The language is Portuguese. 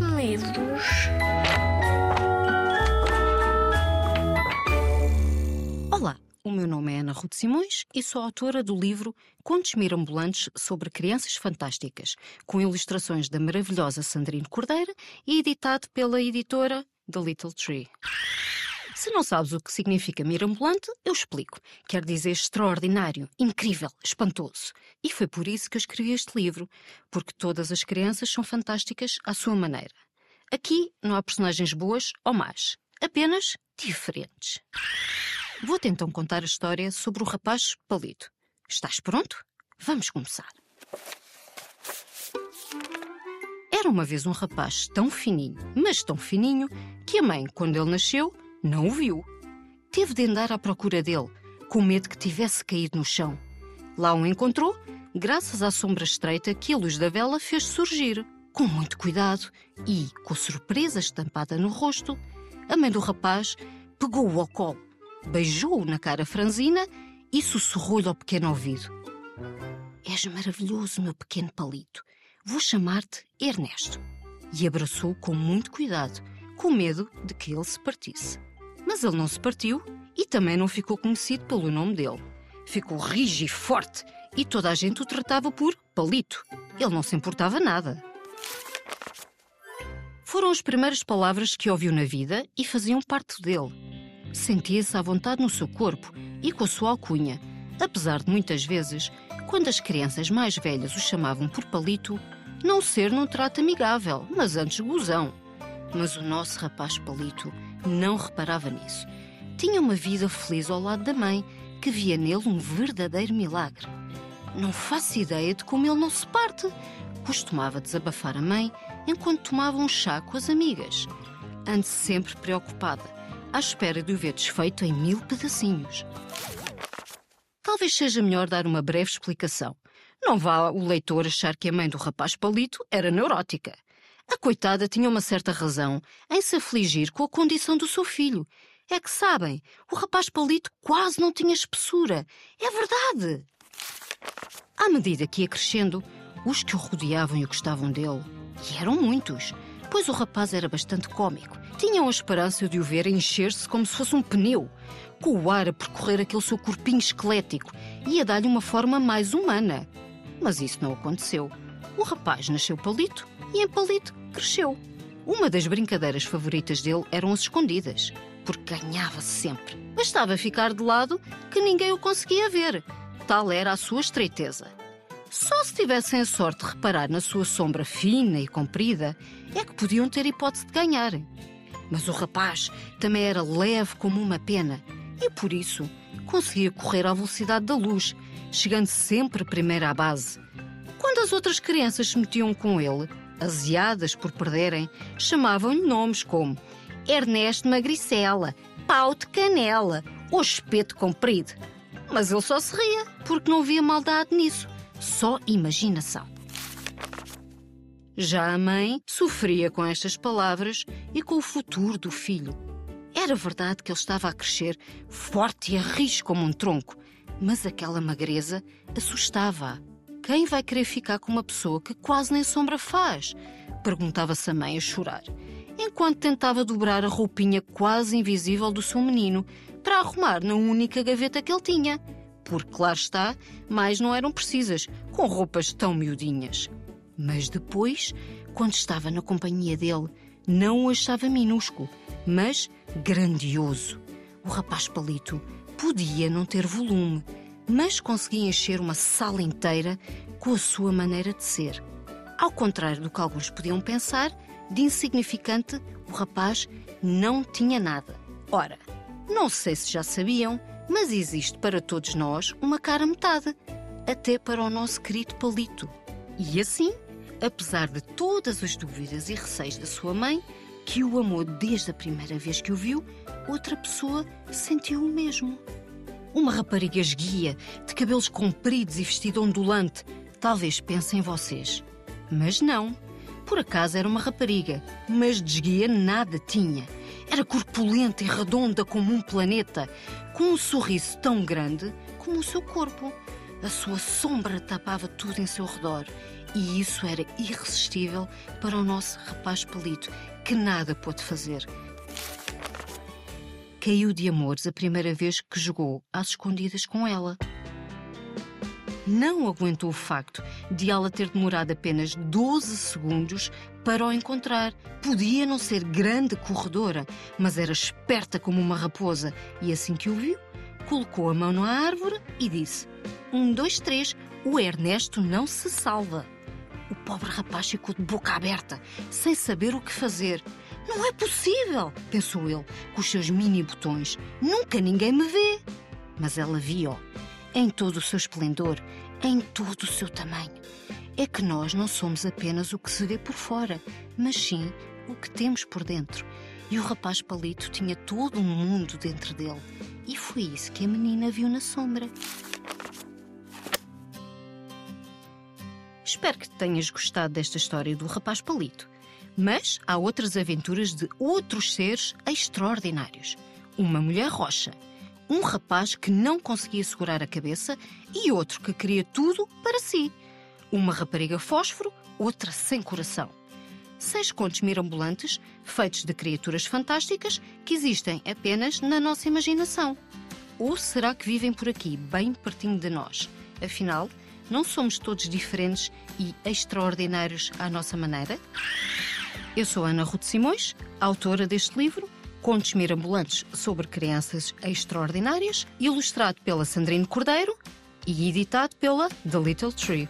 livros? Olá, o meu nome é Ana Ruth Simões e sou autora do livro Contos Mirambulantes sobre Crianças Fantásticas, com ilustrações da maravilhosa Sandrine Cordeira e editado pela editora The Little Tree. Se não sabes o que significa mirambulante, eu explico. Quer dizer extraordinário, incrível, espantoso. E foi por isso que eu escrevi este livro, porque todas as crianças são fantásticas à sua maneira. Aqui não há personagens boas ou más, apenas diferentes. Vou-te então contar a história sobre o rapaz Palito. Estás pronto? Vamos começar. Era uma vez um rapaz tão fininho, mas tão fininho, que a mãe, quando ele nasceu, não o viu. Teve de andar à procura dele, com medo que tivesse caído no chão. Lá o encontrou, graças à sombra estreita que a luz da vela fez surgir. Com muito cuidado e com surpresa estampada no rosto, a mãe do rapaz pegou-o ao colo, beijou-o na cara franzina e sussurrou-lhe ao pequeno ouvido: És maravilhoso, meu pequeno palito. Vou chamar-te Ernesto. E abraçou-o com muito cuidado, com medo de que ele se partisse. Mas ele não se partiu e também não ficou conhecido pelo nome dele. Ficou rijo e forte e toda a gente o tratava por Palito. Ele não se importava nada. Foram as primeiras palavras que ouviu na vida e faziam parte dele. Sentia-se à vontade no seu corpo e com a sua alcunha, apesar de muitas vezes, quando as crianças mais velhas o chamavam por Palito, não ser num trato amigável, mas antes gozão. Mas o nosso rapaz Palito não reparava nisso. Tinha uma vida feliz ao lado da mãe, que via nele um verdadeiro milagre. Não faço ideia de como ele não se parte. Costumava desabafar a mãe enquanto tomava um chá com as amigas. Ande sempre preocupada, à espera de o ver desfeito em mil pedacinhos. Talvez seja melhor dar uma breve explicação. Não vá o leitor achar que a mãe do rapaz Palito era neurótica. A coitada tinha uma certa razão em se afligir com a condição do seu filho. É que sabem, o rapaz Palito quase não tinha espessura. É verdade! À medida que ia crescendo, os que o rodeavam e gostavam dele, e eram muitos, pois o rapaz era bastante cômico, tinham a esperança de o ver encher-se como se fosse um pneu, com o ar a percorrer aquele seu corpinho esquelético e a dar-lhe uma forma mais humana. Mas isso não aconteceu. O rapaz nasceu palito e em palito cresceu. Uma das brincadeiras favoritas dele eram as escondidas, porque ganhava -se sempre. Bastava ficar de lado que ninguém o conseguia ver. Tal era a sua estreiteza. Só se tivessem a sorte de reparar na sua sombra fina e comprida é que podiam ter hipótese de ganhar. Mas o rapaz também era leve como uma pena e, por isso, conseguia correr à velocidade da luz, chegando sempre primeiro à base. Quando as outras crianças se metiam com ele, aziadas por perderem, chamavam-lhe nomes como Ernesto Magricela, Pau de Canela ou Espeto Comprido. Mas ele só se ria, porque não via maldade nisso, só imaginação. Já a mãe sofria com estas palavras e com o futuro do filho. Era verdade que ele estava a crescer forte e a como um tronco, mas aquela magreza assustava-a. Quem vai querer ficar com uma pessoa que quase nem sombra faz? Perguntava-se a mãe a chorar, enquanto tentava dobrar a roupinha quase invisível do seu menino para arrumar na única gaveta que ele tinha. Porque, claro está, mais não eram precisas, com roupas tão miudinhas. Mas depois, quando estava na companhia dele, não o achava minúsculo, mas grandioso. O rapaz palito podia não ter volume, mas conseguia encher uma sala inteira com a sua maneira de ser. Ao contrário do que alguns podiam pensar, de insignificante, o rapaz não tinha nada. Ora, não sei se já sabiam, mas existe para todos nós uma cara metade, até para o nosso querido palito. E assim, apesar de todas as dúvidas e receios da sua mãe, que o amou desde a primeira vez que o viu, outra pessoa sentiu o mesmo. Uma rapariga esguia, de cabelos compridos e vestido ondulante. Talvez pensem vocês. Mas não. Por acaso era uma rapariga, mas de esguia nada tinha. Era corpulenta e redonda como um planeta, com um sorriso tão grande como o seu corpo. A sua sombra tapava tudo em seu redor E isso era irresistível para o nosso rapaz palito, que nada pôde fazer. Caiu de amores a primeira vez que jogou às escondidas com ela. Não aguentou o facto de ela ter demorado apenas 12 segundos para o encontrar. Podia não ser grande corredora, mas era esperta como uma raposa e assim que o viu, colocou a mão na árvore e disse: Um, dois, três, o Ernesto não se salva. O pobre rapaz ficou de boca aberta, sem saber o que fazer. Não é possível, pensou ele, com os seus mini botões. Nunca ninguém me vê. Mas ela viu-o, em todo o seu esplendor, em todo o seu tamanho. É que nós não somos apenas o que se vê por fora, mas sim o que temos por dentro. E o rapaz palito tinha todo um mundo dentro dele. E foi isso que a menina viu na sombra. Espero que tenhas gostado desta história do rapaz palito. Mas há outras aventuras de outros seres extraordinários. Uma mulher rocha, um rapaz que não conseguia segurar a cabeça e outro que queria tudo para si. Uma rapariga fósforo, outra sem coração. Seis contos mirambulantes feitos de criaturas fantásticas que existem apenas na nossa imaginação. Ou será que vivem por aqui, bem pertinho de nós? Afinal, não somos todos diferentes e extraordinários à nossa maneira? Eu sou Ana Ruth Simões, autora deste livro, Contos Mirambulantes sobre Crianças Extraordinárias, ilustrado pela Sandrine Cordeiro e editado pela The Little Tree.